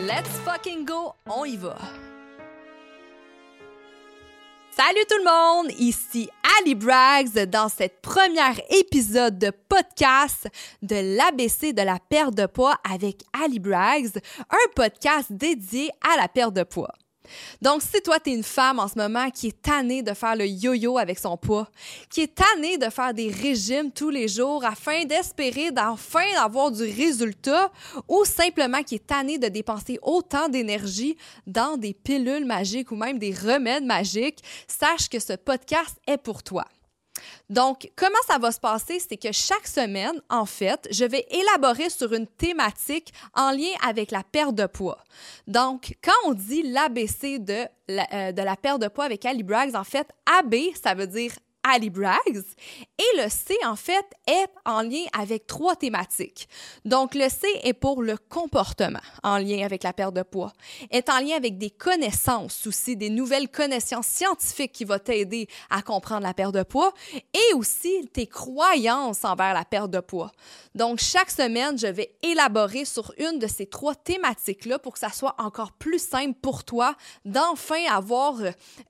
Let's fucking go, on y va! Salut tout le monde, ici Ali Braggs dans cette première épisode de podcast de l'ABC de la perte de poids avec Ali Braggs, un podcast dédié à la perte de poids. Donc, si toi, tu es une femme en ce moment qui est tannée de faire le yo-yo avec son poids, qui est tannée de faire des régimes tous les jours afin d'espérer d'enfin avoir du résultat, ou simplement qui est tannée de dépenser autant d'énergie dans des pilules magiques ou même des remèdes magiques, sache que ce podcast est pour toi. Donc, comment ça va se passer? C'est que chaque semaine, en fait, je vais élaborer sur une thématique en lien avec la perte de poids. Donc, quand on dit l'ABC de, la, euh, de perte de poids avec Ali Braggs, en fait, AB, ça veut dire Ali Braggs. Et le C, en fait, est en lien avec trois thématiques. Donc, le C est pour le comportement, en lien avec la perte de poids. Est en lien avec des connaissances aussi, des nouvelles connaissances scientifiques qui vont t'aider à comprendre la perte de poids et aussi tes croyances envers la perte de poids. Donc, chaque semaine, je vais élaborer sur une de ces trois thématiques-là pour que ça soit encore plus simple pour toi d'enfin avoir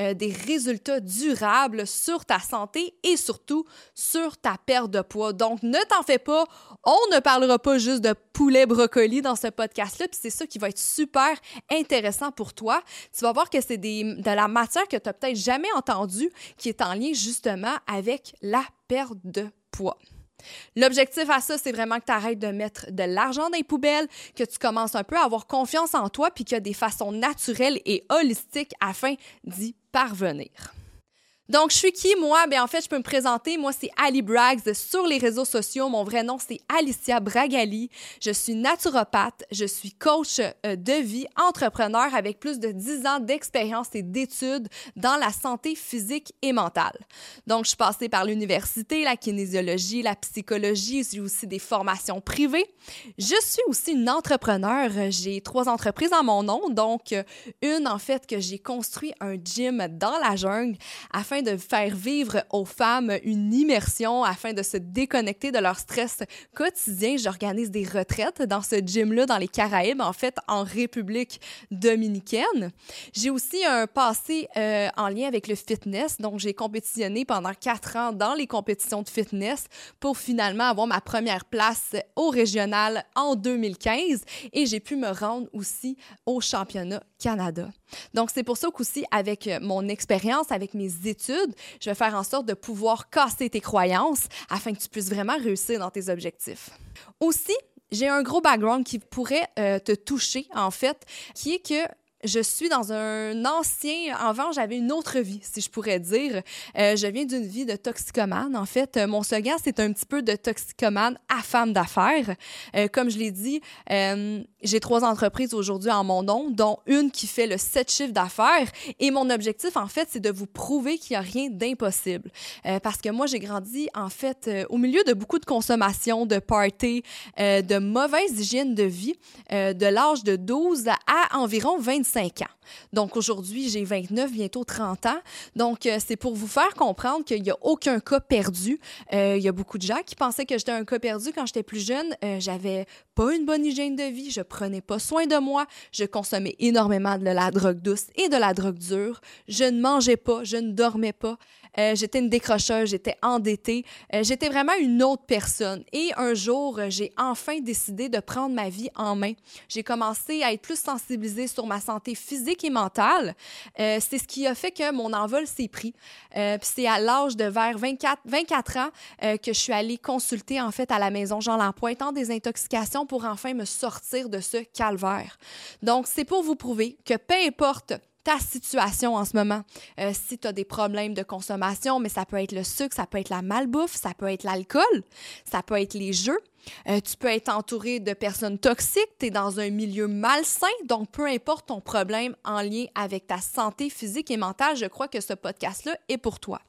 euh, des résultats durables sur ta santé et surtout sur ta perte de poids. Donc, ne t'en fais pas. On ne parlera pas juste de poulet brocoli dans ce podcast-là, puis c'est ça qui va être super intéressant pour toi. Tu vas voir que c'est de la matière que tu n'as peut-être jamais entendue qui est en lien justement avec la perte de poids. L'objectif à ça, c'est vraiment que tu arrêtes de mettre de l'argent dans les poubelles, que tu commences un peu à avoir confiance en toi, puis qu'il y a des façons naturelles et holistiques afin d'y parvenir. Donc, je suis qui, moi? Ben, en fait, je peux me présenter. Moi, c'est Ali Braggs sur les réseaux sociaux. Mon vrai nom, c'est Alicia Bragali. Je suis naturopathe. Je suis coach euh, de vie, entrepreneur avec plus de 10 ans d'expérience et d'études dans la santé physique et mentale. Donc, je suis passée par l'université, la kinésiologie, la psychologie. J'ai aussi des formations privées. Je suis aussi une entrepreneur. J'ai trois entreprises en mon nom. Donc, une, en fait, que j'ai construit un gym dans la jungle afin de faire vivre aux femmes une immersion, afin de se déconnecter de leur stress quotidien. J'organise des retraites dans ce gym-là, dans les Caraïbes, en fait, en République dominicaine. J'ai aussi un passé euh, en lien avec le fitness, donc j'ai compétitionné pendant quatre ans dans les compétitions de fitness pour finalement avoir ma première place au régional en 2015 et j'ai pu me rendre aussi au championnat Donc, c'est pour ça qu'aussi, avec mon expérience, avec mes études, je vais faire en sorte de pouvoir casser tes croyances afin que tu puisses vraiment réussir dans tes objectifs. Aussi, j'ai un gros background qui pourrait euh, te toucher, en fait, qui est que je suis dans un ancien. Avant, j'avais une autre vie, si je pourrais dire. Euh, je viens d'une vie de toxicomane. En fait, mon second, c'est un petit peu de toxicomane à femme d'affaires. Euh, comme je l'ai dit, euh, j'ai trois entreprises aujourd'hui en mon nom, dont une qui fait le sept chiffres d'affaires. Et mon objectif, en fait, c'est de vous prouver qu'il n'y a rien d'impossible. parce que moi, j'ai grandi, en fait, au milieu de beaucoup de consommation, de party, de mauvaise hygiène de vie, de l'âge de 12 à environ 25 ans. Donc aujourd'hui, j'ai 29, bientôt 30 ans. Donc euh, c'est pour vous faire comprendre qu'il n'y a aucun cas perdu. Euh, il y a beaucoup de gens qui pensaient que j'étais un cas perdu quand j'étais plus jeune. Euh, j'avais pas une bonne hygiène de vie, je prenais pas soin de moi, je consommais énormément de la drogue douce et de la drogue dure. Je ne mangeais pas, je ne dormais pas. Euh, j'étais une décrocheuse, j'étais endettée, euh, j'étais vraiment une autre personne. Et un jour, euh, j'ai enfin décidé de prendre ma vie en main. J'ai commencé à être plus sensibilisée sur ma santé physique et mentale. c'est ce qui a fait que mon envol s'est pris. c'est à l'âge de vers 24, 24 ans que je suis allée consulter en fait à la maison Jean Lampointe en désintoxication pour enfin me sortir de ce calvaire. Donc, c'est pour vous prouver que peu importe ta situation en ce moment. Euh, si tu as des problèmes de consommation, mais ça peut être le sucre, ça peut être la malbouffe, ça peut être l'alcool, ça peut être les jeux, Euh, tu peux être entouré de personnes toxiques, tu es dans un milieu malsain, donc peu importe ton problème en lien avec ta santé physique et mentale, je crois que ce podcast-là est pour toi.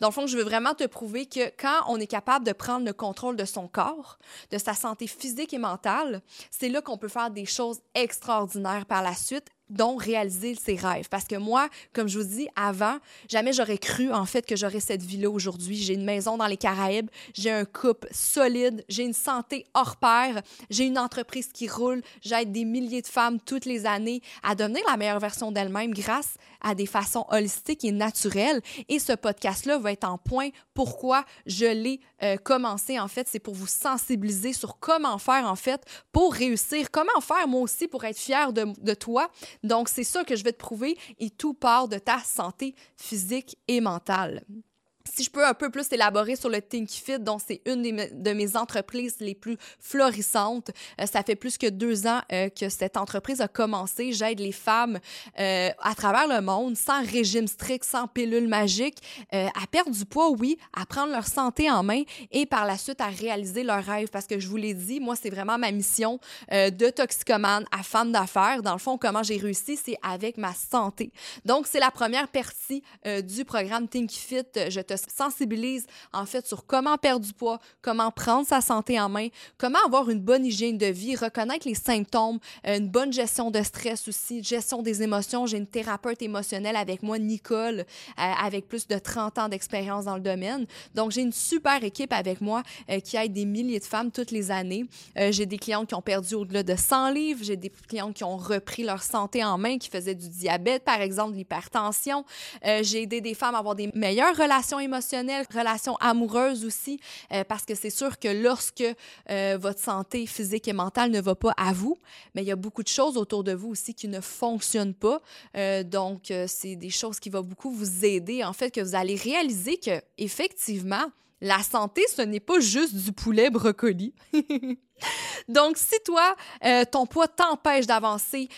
Dans le fond, je veux vraiment te prouver que quand on est capable de prendre le contrôle de son corps, de sa santé physique et mentale, c'est là qu'on peut faire des choses extraordinaires par la suite dont réaliser ses rêves. Parce que moi, comme je vous dis avant, jamais j'aurais cru en fait que j'aurais cette vie-là aujourd'hui. J'ai une maison dans les Caraïbes, j'ai un couple solide, j'ai une santé hors pair, j'ai une entreprise qui roule, j'aide des milliers de femmes toutes les années à devenir la meilleure version d'elles-mêmes grâce à des façons holistiques et naturelles. Et ce podcast-là va être en point pourquoi je l'ai euh, commencé en fait, c'est pour vous sensibiliser sur comment faire en fait pour réussir, comment faire moi aussi pour être fière de, de toi? Donc, c'est ça que je vais te prouver. Et tout part de ta santé physique et mentale si je peux un peu plus élaborer sur le Think Fit, dont c'est une de mes entreprises les plus florissantes. Euh, ça fait plus que deux ans euh, que cette entreprise a commencé. J'aide les femmes euh, à travers le monde, sans régime strict, sans pilule magique, à perdre du poids, oui, à prendre leur santé en main et par la suite à réaliser leurs rêves. Parce que je vous l'ai dit, moi, c'est vraiment ma mission de toxicomane à femme d'affaires. Dans le fond, comment j'ai réussi, c'est avec ma santé. Donc, c'est la première partie du programme Think Fit. Je te sensibilise en fait sur comment perdre du poids, comment prendre sa santé en main, comment avoir une bonne hygiène de vie, reconnaître les symptômes, euh, une bonne gestion de stress aussi, gestion des émotions. J'ai une thérapeute émotionnelle avec moi, Nicole, euh, avec plus de 30 ans d'expérience dans le domaine. Donc, j'ai une super équipe avec moi euh, qui aide des milliers de femmes toutes les années. j'ai des clientes qui ont perdu au-delà de 100 livres, j'ai des clientes qui ont repris leur santé en main, qui faisaient du diabète, par exemple, de l'hypertension. j'ai aidé des femmes à avoir des meilleures relations relations amoureuses aussi, euh, parce que c'est sûr que lorsque euh, votre santé physique et mentale ne va pas à vous, mais il y a beaucoup de choses autour de vous aussi qui ne fonctionnent pas. Euh, donc, c'est des choses qui vont beaucoup vous aider, en fait, que vous allez réaliser que effectivement, la santé, ce n'est pas juste du poulet brocoli. Donc, si toi, ton poids t'empêche d'avancer,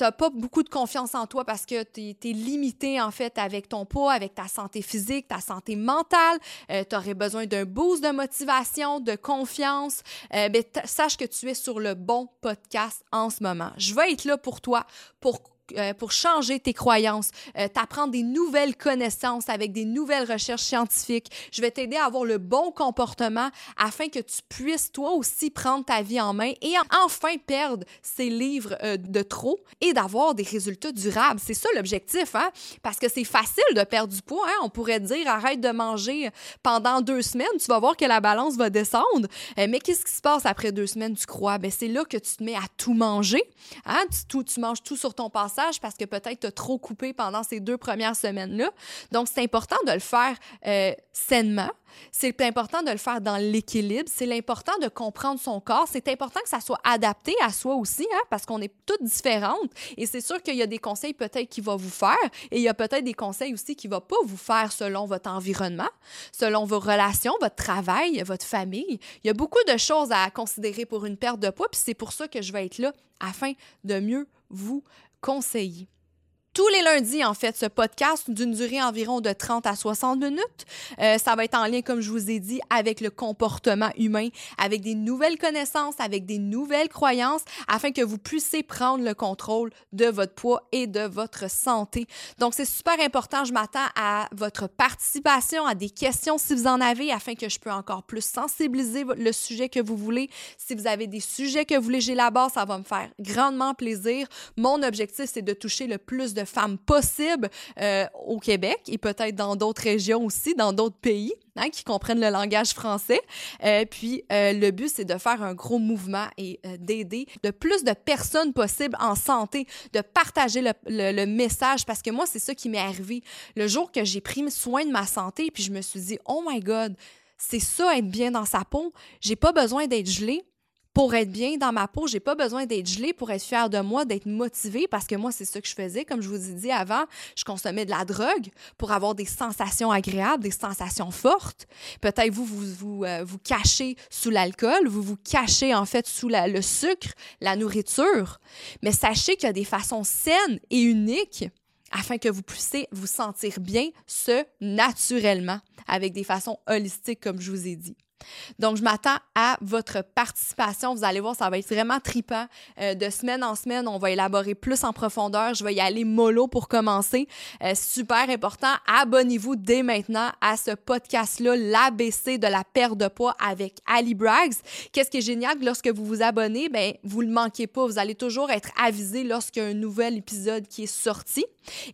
tu pas beaucoup de confiance en toi parce que tu es, limité en fait avec ton poids, avec ta santé physique, ta santé mentale, euh, tu aurais besoin d'un boost de motivation, de confiance, euh, ben, sache que tu es sur le bon podcast en ce moment. Je vais être là pour toi, pour euh, pour changer tes croyances, euh, t'apprendre des nouvelles connaissances avec des nouvelles recherches scientifiques. Je vais t'aider à avoir le bon comportement afin que tu puisses toi aussi prendre ta vie en main et enfin perdre ces livres euh, de trop et d'avoir des résultats durables. C'est ça l'objectif, hein? Parce que c'est facile de perdre du poids. Hein? On pourrait dire arrête de manger pendant deux semaines, tu vas voir que la balance va descendre. mais qu'est-ce qui se passe après deux semaines, tu crois? Ben, c'est là que tu te mets à tout manger. Hein? Tu, tu manges tout sur ton passage parce que peut-être tu as trop coupé pendant ces deux premières semaines-là. Donc, c'est important de le faire euh, sainement. C'est important de le faire dans l'équilibre. C'est l'important de comprendre son corps. C'est important que ça soit adapté à soi aussi, hein, parce qu'on est toutes différentes. Et c'est sûr qu'il y a des conseils peut-être qui vont vous faire et il y a peut-être des conseils aussi qui ne vont pas vous faire selon votre environnement, selon vos relations, votre travail, votre famille. Il y a beaucoup de choses à considérer pour une perte de poids, puis c'est pour ça que je vais être là afin de mieux vous conseiller tous les lundis, en fait, ce podcast d'une durée environ de 30 à 60 minutes. Euh, ça va être en lien, comme je vous ai dit, avec le comportement humain, avec des nouvelles connaissances, avec des nouvelles croyances, afin que vous puissiez prendre le contrôle de votre poids et de votre santé. Donc, c'est super important. Je m'attends à votre participation, à des questions si vous en avez, afin que je peux encore plus sensibiliser le sujet que vous voulez. Si vous avez des sujets que vous voulez j'élabore, ça va me faire grandement plaisir. Mon objectif, c'est de toucher le plus de femmes possibles euh, au Québec et peut-être dans d'autres régions aussi, dans d'autres pays. Hein, qui comprennent le langage français. Euh, puis euh, le but, c'est de faire un gros mouvement et d'aider de plus de personnes possibles en santé, de partager le, le message parce que moi, c'est ça qui m'est arrivé. Le jour que j'ai pris soin de ma santé, puis je me suis dit, oh my God, c'est ça être bien dans sa peau. J'ai pas besoin d'être gelée pour être bien dans ma peau, j'ai pas besoin d'être gelée pour être fière de moi, d'être motivée parce que moi c'est ça que je faisais comme je vous ai dit avant, je consommais de la drogue pour avoir des sensations agréables, des sensations fortes. Peut-être vous vous vous, euh, vous cachez sous l'alcool, vous vous cachez en fait sous le sucre, la nourriture, mais sachez qu'il y a des façons saines et uniques afin que vous puissiez vous sentir bien, ce naturellement, avec des façons holistiques, comme je vous ai dit. Donc, je m'attends à votre participation. Vous allez voir, ça va être vraiment tripant. Euh, de semaine en semaine, on va élaborer plus en profondeur. Je vais y aller mollo pour commencer. Euh, super important, abonnez-vous dès maintenant à ce podcast-là, l'ABC de la perte de poids avec Ali Braggs. Qu'est-ce qui est génial, lorsque vous vous abonnez, ben, vous le manquez pas. Vous allez toujours être avisé lorsqu'il y a un nouvel épisode qui est sorti.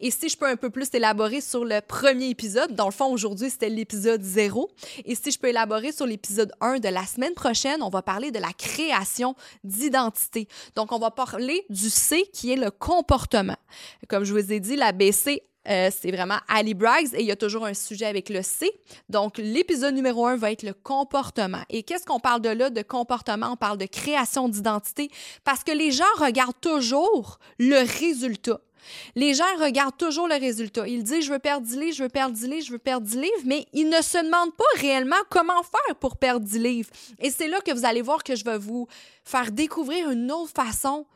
Et si je peux un peu plus élaborer sur le premier épisode, dans le fond, aujourd'hui, c'était l'épisode 0. Et si je peux élaborer sur l'épisode 1 de la semaine prochaine, on va parler de la création d'identité. Donc, on va parler du C qui est le comportement. Comme je vous ai dit, la BC euh, c'est vraiment Ali Braggs et il y a toujours un sujet avec le C. Donc, l'épisode numéro un va être le comportement. Et qu'est-ce qu'on parle de là, de comportement? On parle de création d'identité parce que les gens regardent toujours le résultat. Les gens regardent toujours le résultat. Ils disent je veux perdre 10 livres, je veux perdre 10 livres, je veux perdre 10 livres, mais ils ne se demandent pas réellement comment faire pour perdre 10 livres. Et c'est là que vous allez voir que je vais vous faire découvrir une autre façon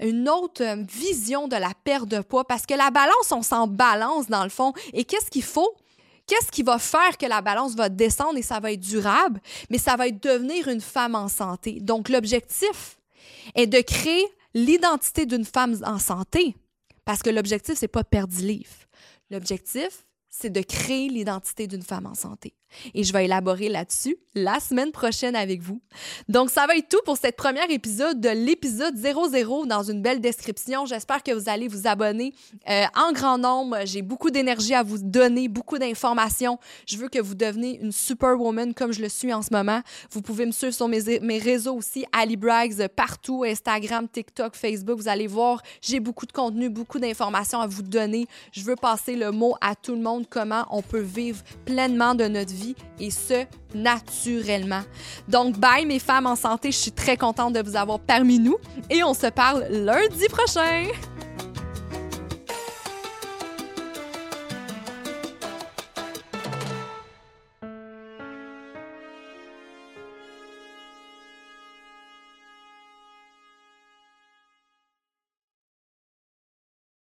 une autre euh, vision de la perte de poids parce que la balance, on s'en balance dans le fond. Et qu'est-ce qu'il faut? Qu'est-ce qui va faire que la balance va descendre et ça va être durable? Mais ça va être devenir une femme en santé. Donc, l'objectif est de créer l'identité d'une femme en santé. Parce que l'objectif, c'est pas perdre 10 livres. L'objectif, c'est de créer l'identité d'une femme en santé. Et je vais élaborer là-dessus la semaine prochaine avec vous. Donc, ça va être tout pour cette première épisode de l'épisode 00 dans une belle description. J'espère que vous allez vous abonner euh, en grand nombre. J'ai beaucoup d'énergie à vous donner, beaucoup d'informations. Je veux que vous deveniez une superwoman comme je le suis en ce moment. Vous pouvez me suivre sur mes, réseaux aussi, Ali Braggs, partout, Instagram, TikTok, Facebook. Vous allez voir, j'ai beaucoup de contenu, beaucoup d'informations à vous donner. Je veux passer le mot à tout le monde, comment on peut vivre pleinement de notre et ce, naturellement. Donc, bye mes femmes en santé, je suis très contente de vous avoir parmi nous et on se parle lundi prochain.